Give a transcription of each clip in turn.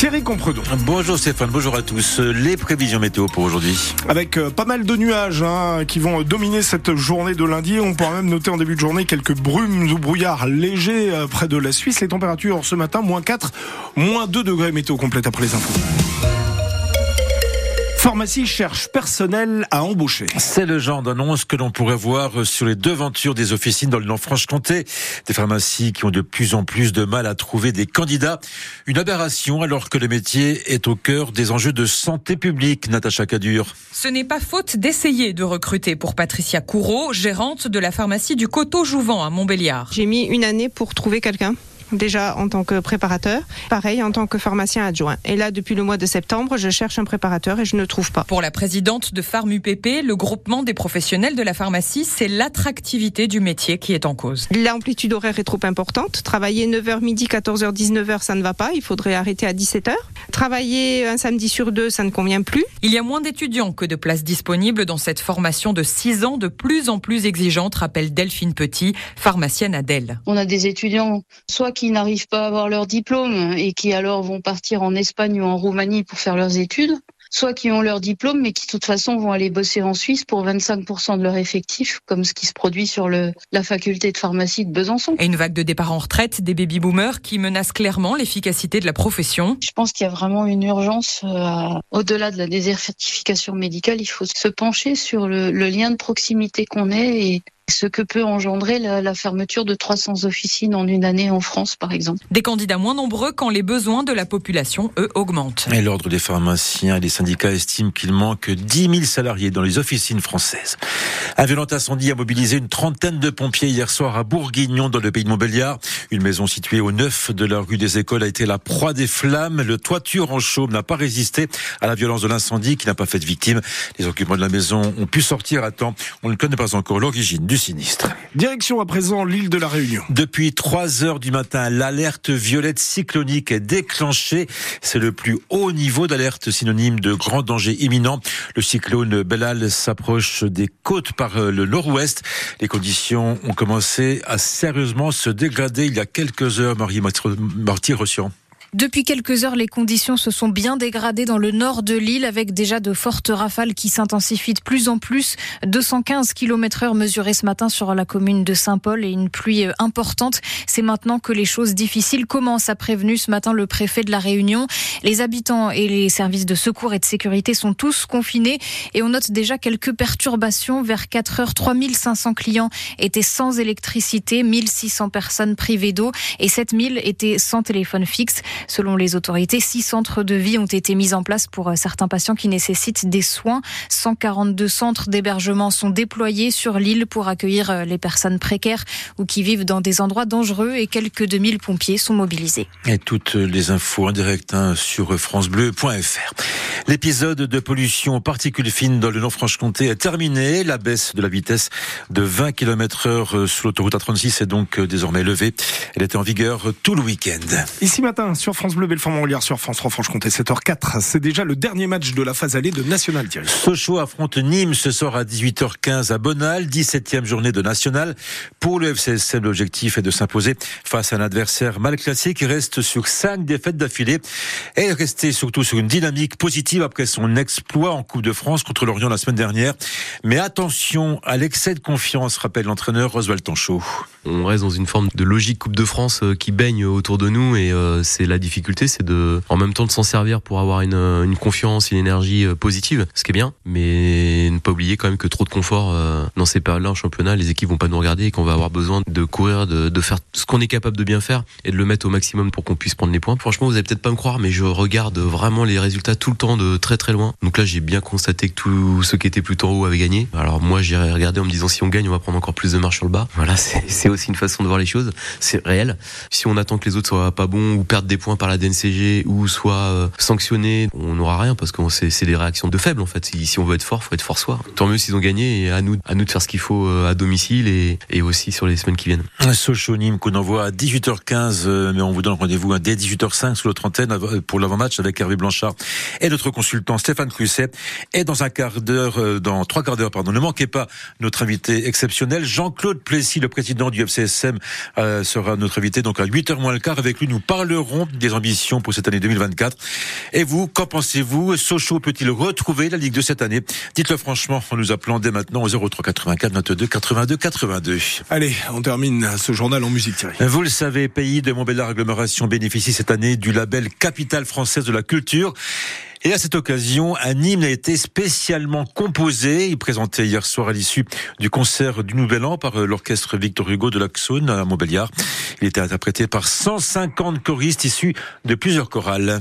Thierry Compredon. Bonjour Stéphane, bonjour à tous. Les prévisions météo pour aujourd'hui. Avec euh, pas mal de nuages hein, qui vont dominer cette journée de lundi. On pourra même noter en début de journée quelques brumes ou brouillards légers euh, près de la Suisse. Les températures ce matin, moins 4, moins 2 degrés météo complète après les infos. Pharmacie cherche personnel à embaucher. C'est le genre d'annonce que l'on pourrait voir sur les devantures des officines dans le Nord-Franche-Comté. Des pharmacies qui ont de plus en plus de mal à trouver des candidats. Une aberration alors que le métier est au cœur des enjeux de santé publique. Natacha Cadur. Ce n'est pas faute d'essayer de recruter pour Patricia Courreau, gérante de la pharmacie du Coteau-Jouvent à Montbéliard. J'ai mis une année pour trouver quelqu'un déjà en tant que préparateur, pareil en tant que pharmacien adjoint. Et là, depuis le mois de septembre, je cherche un préparateur et je ne trouve pas. Pour la présidente de Pharm UPP, le groupement des professionnels de la pharmacie, c'est l'attractivité du métier qui est en cause. L'amplitude horaire est trop importante. Travailler 9h midi, 14h, 19h, ça ne va pas. Il faudrait arrêter à 17h. Travailler un samedi sur deux, ça ne convient plus. Il y a moins d'étudiants que de places disponibles dans cette formation de 6 ans de plus en plus exigeante, rappelle Delphine Petit, pharmacienne à Dell. On a des étudiants soit qui n'arrivent pas à avoir leur diplôme et qui alors vont partir en Espagne ou en Roumanie pour faire leurs études, soit qui ont leur diplôme mais qui de toute façon vont aller bosser en Suisse pour 25% de leur effectif, comme ce qui se produit sur le, la faculté de pharmacie de Besançon. Et une vague de départ en retraite des baby-boomers qui menace clairement l'efficacité de la profession. Je pense qu'il y a vraiment une urgence, euh, au-delà de la désertification médicale, il faut se pencher sur le, le lien de proximité qu'on est et ce que peut engendrer la, la, fermeture de 300 officines en une année en France, par exemple. Des candidats moins nombreux quand les besoins de la population, eux, augmentent. Et l'Ordre des pharmaciens et les syndicats estiment qu'il manque 10 000 salariés dans les officines françaises. Un violent incendie a mobilisé une trentaine de pompiers hier soir à Bourguignon, dans le pays de Montbéliard. Une maison située au 9 de la rue des Écoles a été la proie des flammes. Le toiture en chaume n'a pas résisté à la violence de l'incendie qui n'a pas fait de victime. Les occupants de la maison ont pu sortir à temps. On ne connaît pas encore l'origine du sinistre. Direction à présent l'île de la Réunion. Depuis 3 heures du matin, l'alerte violette cyclonique est déclenchée. C'est le plus haut niveau d'alerte synonyme de grand danger imminent. Le cyclone Belal s'approche des côtes par le nord-ouest. Les conditions ont commencé à sérieusement se dégrader il y a quelques heures, Marie Marty-Rossian. Depuis quelques heures, les conditions se sont bien dégradées dans le nord de l'île avec déjà de fortes rafales qui s'intensifient de plus en plus. 215 km heure mesurés ce matin sur la commune de Saint-Paul et une pluie importante. C'est maintenant que les choses difficiles commencent, a prévenu ce matin le préfet de la Réunion. Les habitants et les services de secours et de sécurité sont tous confinés et on note déjà quelques perturbations. Vers 4 heures, 3500 clients étaient sans électricité, 1600 personnes privées d'eau et 7000 étaient sans téléphone fixe. Selon les autorités, six centres de vie ont été mis en place pour certains patients qui nécessitent des soins. 142 centres d'hébergement sont déployés sur l'île pour accueillir les personnes précaires ou qui vivent dans des endroits dangereux et quelques 2000 pompiers sont mobilisés. Et toutes les infos en direct hein, sur francebleu.fr. L'épisode de pollution aux particules fines dans le Nord-Franche-Comté est terminé. La baisse de la vitesse de 20 km heure sur l'autoroute A36 est donc désormais levée. Elle était en vigueur tout le week-end. Ici matin, sur France Bleu, Belfort-Montbéliard, sur France 3 Franche-Comté, 7h04. C'est déjà le dernier match de la phase allée de National Thierry. Sochaux affronte Nîmes ce soir à 18h15 à Bonal, 17e journée de National. Pour le FCSM, l'objectif est de s'imposer face à un adversaire mal classé qui reste sur cinq défaites d'affilée et rester surtout sur une dynamique positive après son exploit en Coupe de France contre l'Orient la semaine dernière. Mais attention à l'excès de confiance, rappelle l'entraîneur Oswald Tanchot. On reste dans une forme de logique Coupe de France qui baigne autour de nous et c'est la difficulté, c'est de, en même temps, de s'en servir pour avoir une, une, confiance, une énergie positive, ce qui est bien, mais ne pas oublier quand même que trop de confort euh, dans ces périodes-là en championnat, les équipes vont pas nous regarder et qu'on va avoir besoin de courir, de, de faire ce qu'on est capable de bien faire et de le mettre au maximum pour qu'on puisse prendre les points. Franchement, vous allez peut-être pas me croire, mais je regarde vraiment les résultats tout le temps de très très loin. Donc là, j'ai bien constaté que tous ceux qui étaient plutôt en haut avaient gagné. Alors moi, j'irai regarder en me disant si on gagne, on va prendre encore plus de marche sur le bas. Voilà, c'est aussi une façon de voir les choses. C'est réel. Si on attend que les autres soient pas bons ou perdent des points par la DNCG ou soit euh, sanctionné, on n'aura rien parce que c'est des réactions de faibles en fait. Si, si on veut être fort, faut être fort soi. Tant mieux s'ils ont gagné et à nous, à nous de faire ce qu'il faut euh, à domicile et, et aussi sur les semaines qui viennent. Sochaux Nîmes qu'on envoie à 18h15, euh, mais on vous donne rendez-vous dès 18h05 sous l'autre antenne pour l'avant-match avec Hervé Blanchard et notre consultant Stéphane Crusset. Et dans un quart d'heure, dans trois quarts d'heure, pardon, ne manquez pas notre invité exceptionnel, Jean-Claude Plessis, le président du du FCSM euh, sera notre invité donc à 8h moins le quart. Avec lui, nous parlerons des ambitions pour cette année 2024. Et vous, qu'en pensez-vous? Sochaux peut-il retrouver la Ligue de cette année? Dites-le franchement en nous appelant dès maintenant au 03 84 22 82 82. Allez, on termine ce journal en musique Thierry. Vous le savez, Pays de Montbéliard Agglomération bénéficie cette année du label Capitale française de la culture. Et à cette occasion, un hymne a été spécialement composé et présenté hier soir à l'issue du concert du Nouvel An par l'orchestre Victor Hugo de la Xaune à Montbéliard. Il était interprété par 150 choristes issus de plusieurs chorales.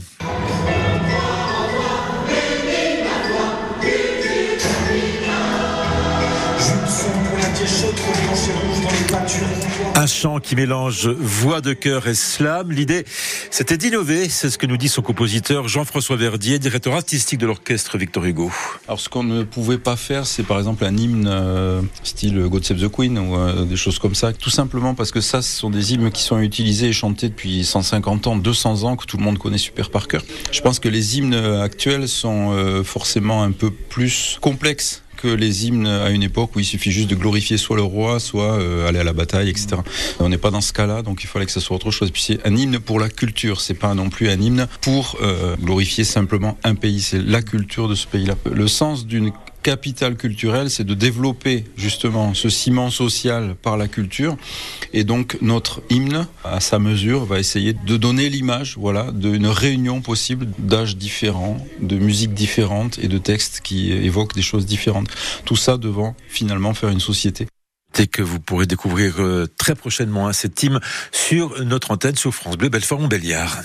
Chant qui mélange voix de cœur et slam. L'idée, c'était d'innover. C'est ce que nous dit son compositeur Jean-François Verdier, directeur artistique de l'orchestre Victor Hugo. Alors, ce qu'on ne pouvait pas faire, c'est par exemple un hymne euh, style God Save the Queen ou euh, des choses comme ça. Tout simplement parce que ça, ce sont des hymnes qui sont utilisés et chantés depuis 150 ans, 200 ans, que tout le monde connaît super par cœur. Je pense que les hymnes actuels sont euh, forcément un peu plus complexes que les hymnes à une époque où il suffit juste de glorifier soit le roi, soit euh, aller à la bataille, etc. On n'est pas dans ce cas-là, donc il fallait que ce soit autre chose. Puis c'est un hymne pour la culture, c'est pas non plus un hymne pour euh, glorifier simplement un pays. C'est la culture de ce pays-là. Le sens d'une capital culturel, c'est de développer justement ce ciment social par la culture. Et donc notre hymne, à sa mesure, va essayer de donner l'image, voilà, d'une réunion possible d'âges différents, de musiques différentes et de textes qui évoquent des choses différentes. Tout ça devant finalement faire une société. Et que vous pourrez découvrir euh, très prochainement hein, cette hymne sur notre antenne sur France Bleu Belfort-Montbéliard.